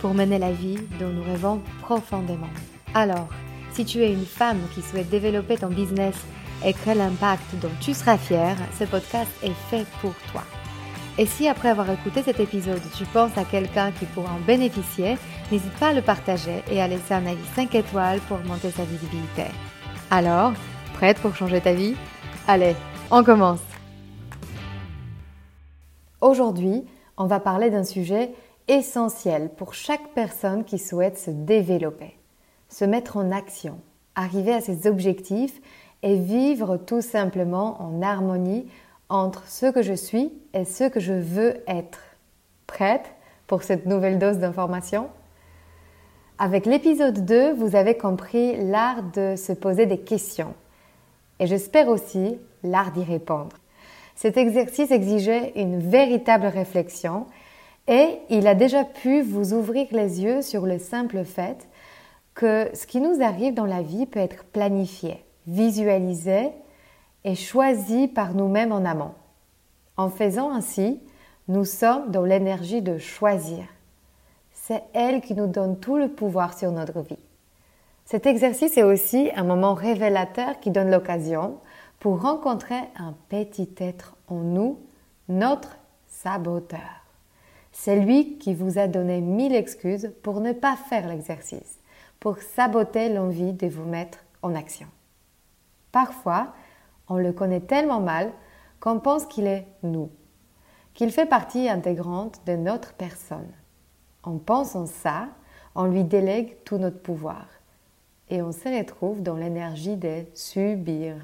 pour mener la vie dont nous rêvons profondément. Alors, si tu es une femme qui souhaite développer ton business et créer l'impact dont tu seras fière, ce podcast est fait pour toi. Et si après avoir écouté cet épisode, tu penses à quelqu'un qui pourra en bénéficier, n'hésite pas à le partager et à laisser un avis 5 étoiles pour augmenter sa visibilité. Alors, prête pour changer ta vie? Allez, on commence Aujourd'hui, on va parler d'un sujet essentiel pour chaque personne qui souhaite se développer, se mettre en action, arriver à ses objectifs et vivre tout simplement en harmonie entre ce que je suis et ce que je veux être. Prête pour cette nouvelle dose d'information? Avec l'épisode 2, vous avez compris l'art de se poser des questions et j'espère aussi l'art d'y répondre. Cet exercice exigeait une véritable réflexion et il a déjà pu vous ouvrir les yeux sur le simple fait que ce qui nous arrive dans la vie peut être planifié, visualisé est choisi par nous-mêmes en amont. En faisant ainsi, nous sommes dans l'énergie de choisir. C'est elle qui nous donne tout le pouvoir sur notre vie. Cet exercice est aussi un moment révélateur qui donne l'occasion pour rencontrer un petit être en nous, notre saboteur. C'est lui qui vous a donné mille excuses pour ne pas faire l'exercice, pour saboter l'envie de vous mettre en action. Parfois, on le connaît tellement mal qu'on pense qu'il est nous, qu'il fait partie intégrante de notre personne. En pensant ça, on lui délègue tout notre pouvoir et on se retrouve dans l'énergie de subir.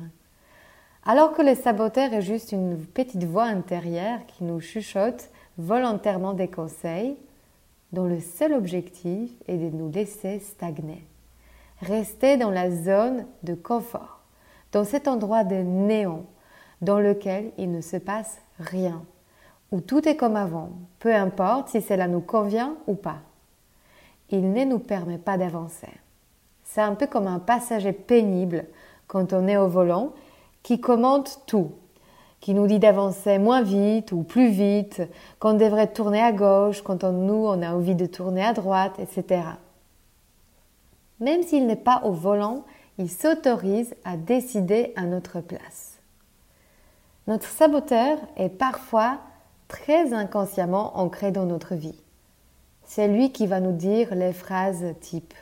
Alors que le saboteur est juste une petite voix intérieure qui nous chuchote volontairement des conseils dont le seul objectif est de nous laisser stagner, rester dans la zone de confort dans cet endroit de néant dans lequel il ne se passe rien, où tout est comme avant, peu importe si cela nous convient ou pas. Il ne nous permet pas d'avancer. C'est un peu comme un passager pénible quand on est au volant qui commente tout, qui nous dit d'avancer moins vite ou plus vite, qu'on devrait tourner à gauche quand on, nous on a envie de tourner à droite, etc. Même s'il n'est pas au volant, il s'autorise à décider à notre place. Notre saboteur est parfois très inconsciemment ancré dans notre vie. C'est lui qui va nous dire les phrases type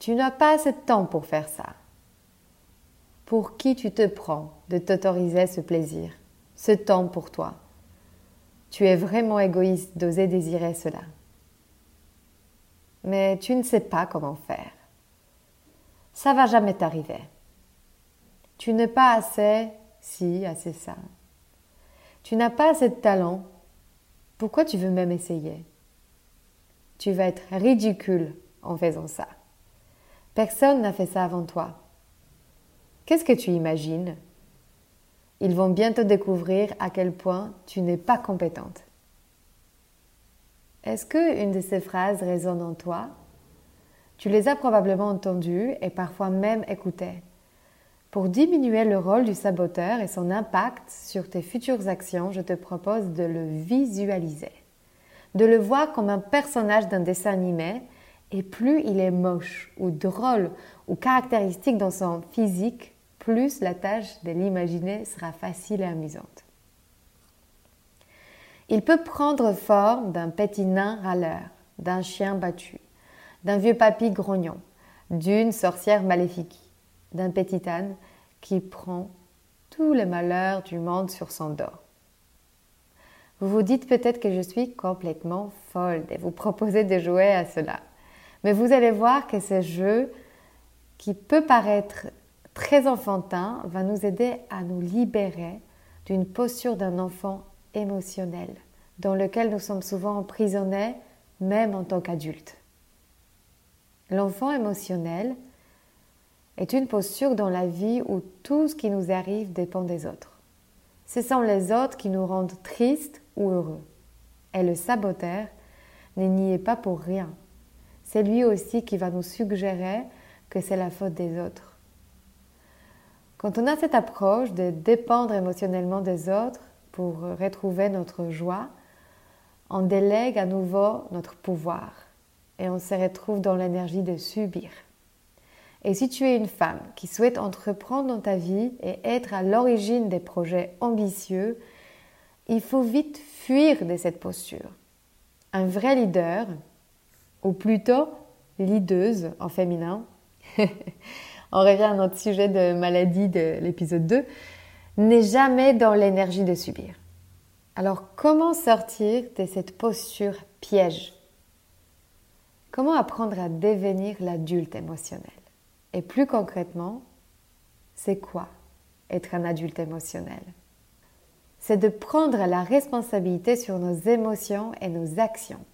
Tu n'as pas assez de temps pour faire ça. Pour qui tu te prends de t'autoriser ce plaisir, ce temps pour toi Tu es vraiment égoïste d'oser désirer cela. Mais tu ne sais pas comment faire ça va jamais t'arriver. Tu n'es pas assez si, assez ça. Tu n'as pas assez de talent. Pourquoi tu veux même essayer? Tu vas être ridicule en faisant ça. Personne n'a fait ça avant toi. Qu'est-ce que tu imagines? Ils vont bientôt découvrir à quel point tu n'es pas compétente. Est-ce que une de ces phrases résonne en toi? Tu les as probablement entendus et parfois même écoutés. Pour diminuer le rôle du saboteur et son impact sur tes futures actions, je te propose de le visualiser, de le voir comme un personnage d'un dessin animé et plus il est moche ou drôle ou caractéristique dans son physique, plus la tâche de l'imaginer sera facile et amusante. Il peut prendre forme d'un petit nain râleur, d'un chien battu, d'un vieux papy grognon, d'une sorcière maléfique, d'un petit âne qui prend tous les malheurs du monde sur son dos. Vous vous dites peut-être que je suis complètement folle de vous proposer de jouer à cela. Mais vous allez voir que ce jeu, qui peut paraître très enfantin, va nous aider à nous libérer d'une posture d'un enfant émotionnel, dans lequel nous sommes souvent emprisonnés, même en tant qu'adultes. L'enfant émotionnel est une posture dans la vie où tout ce qui nous arrive dépend des autres. Ce sont les autres qui nous rendent tristes ou heureux. Et le saboteur n'y est pas pour rien. C'est lui aussi qui va nous suggérer que c'est la faute des autres. Quand on a cette approche de dépendre émotionnellement des autres pour retrouver notre joie, on délègue à nouveau notre pouvoir et on se retrouve dans l'énergie de subir. Et si tu es une femme qui souhaite entreprendre dans ta vie et être à l'origine des projets ambitieux, il faut vite fuir de cette posture. Un vrai leader, ou plutôt leaduse en féminin, on revient à notre sujet de maladie de l'épisode 2, n'est jamais dans l'énergie de subir. Alors comment sortir de cette posture piège? Comment apprendre à devenir l'adulte émotionnel? Et plus concrètement, c'est quoi être un adulte émotionnel? C'est de prendre la responsabilité sur nos émotions et nos actions.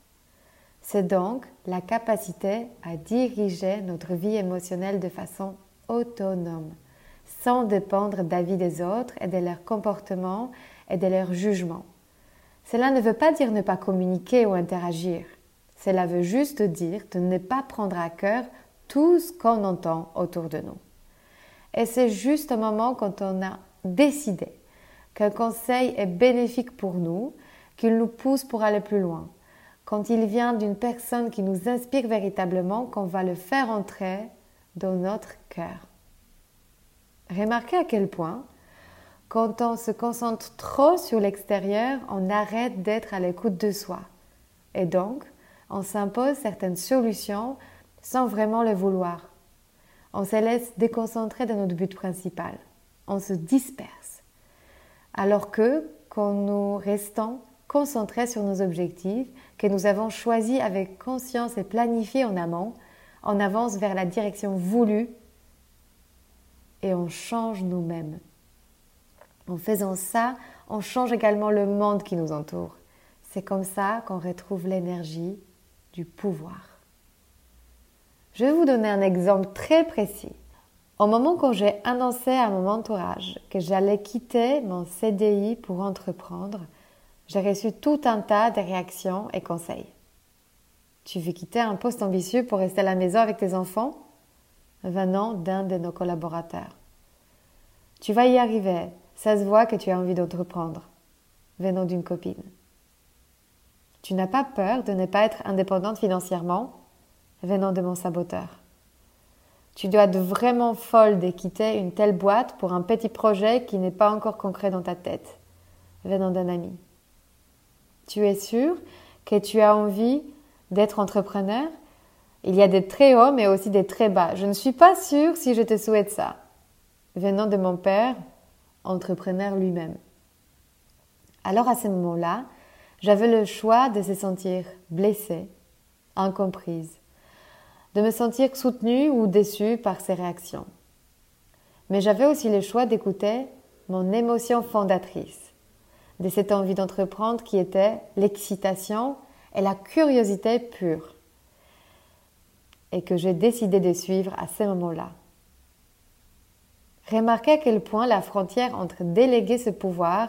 C'est donc la capacité à diriger notre vie émotionnelle de façon autonome, sans dépendre d'avis des autres et de leurs comportements et de leurs jugements. Cela ne veut pas dire ne pas communiquer ou interagir. Cela veut juste dire de ne pas prendre à cœur tout ce qu'on entend autour de nous. Et c'est juste au moment quand on a décidé qu'un conseil est bénéfique pour nous, qu'il nous pousse pour aller plus loin, quand il vient d'une personne qui nous inspire véritablement, qu'on va le faire entrer dans notre cœur. Remarquez à quel point, quand on se concentre trop sur l'extérieur, on arrête d'être à l'écoute de soi. Et donc, on s'impose certaines solutions sans vraiment le vouloir. On se laisse déconcentrer de notre but principal. On se disperse. Alors que quand nous restons concentrés sur nos objectifs, que nous avons choisis avec conscience et planifiés en amont, on avance vers la direction voulue et on change nous-mêmes. En faisant ça, on change également le monde qui nous entoure. C'est comme ça qu'on retrouve l'énergie du pouvoir. Je vais vous donner un exemple très précis. Au moment où j'ai annoncé à mon entourage que j'allais quitter mon CDI pour entreprendre, j'ai reçu tout un tas de réactions et conseils. Tu veux quitter un poste ambitieux pour rester à la maison avec tes enfants? Venant d'un de nos collaborateurs. Tu vas y arriver, ça se voit que tu as envie d'entreprendre, venant d'une copine. Tu n'as pas peur de ne pas être indépendante financièrement? Venant de mon saboteur. Tu dois être vraiment folle de quitter une telle boîte pour un petit projet qui n'est pas encore concret dans ta tête, venant d'un ami. Tu es sûr que tu as envie d'être entrepreneur Il y a des très hauts mais aussi des très bas. Je ne suis pas sûre si je te souhaite ça, venant de mon père, entrepreneur lui-même. Alors à ce moment-là, j'avais le choix de se sentir blessée, incomprise, de me sentir soutenue ou déçue par ses réactions. Mais j'avais aussi le choix d'écouter mon émotion fondatrice, de cette envie d'entreprendre qui était l'excitation et la curiosité pure, et que j'ai décidé de suivre à ce moment-là. Remarquez à quel point la frontière entre déléguer ce pouvoir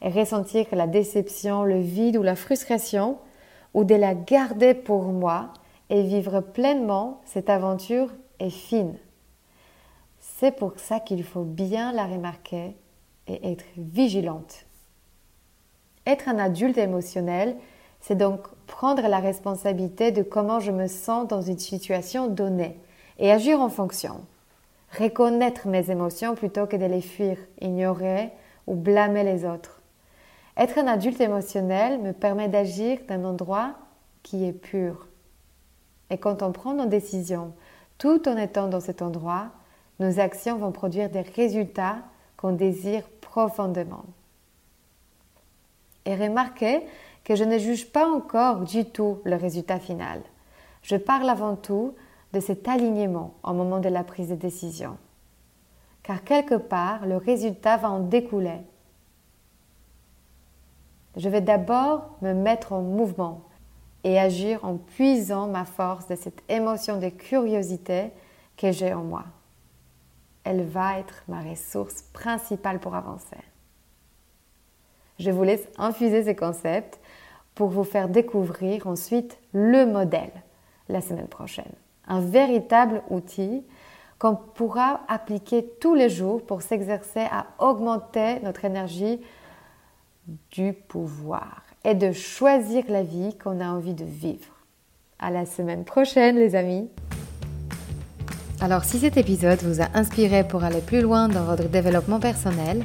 et ressentir la déception, le vide ou la frustration, ou de la garder pour moi et vivre pleinement cette aventure est fine. C'est pour ça qu'il faut bien la remarquer et être vigilante. Être un adulte émotionnel, c'est donc prendre la responsabilité de comment je me sens dans une situation donnée et agir en fonction. Reconnaître mes émotions plutôt que de les fuir, ignorer ou blâmer les autres. Être un adulte émotionnel me permet d'agir d'un endroit qui est pur, et quand on prend nos décisions tout en étant dans cet endroit, nos actions vont produire des résultats qu'on désire profondément. Et remarquez que je ne juge pas encore du tout le résultat final. Je parle avant tout de cet alignement au moment de la prise de décision. Car quelque part, le résultat va en découler. Je vais d'abord me mettre en mouvement, et agir en puisant ma force de cette émotion de curiosité que j'ai en moi. Elle va être ma ressource principale pour avancer. Je vous laisse infuser ces concepts pour vous faire découvrir ensuite le modèle la semaine prochaine. Un véritable outil qu'on pourra appliquer tous les jours pour s'exercer à augmenter notre énergie du pouvoir et de choisir la vie qu'on a envie de vivre. À la semaine prochaine les amis. Alors si cet épisode vous a inspiré pour aller plus loin dans votre développement personnel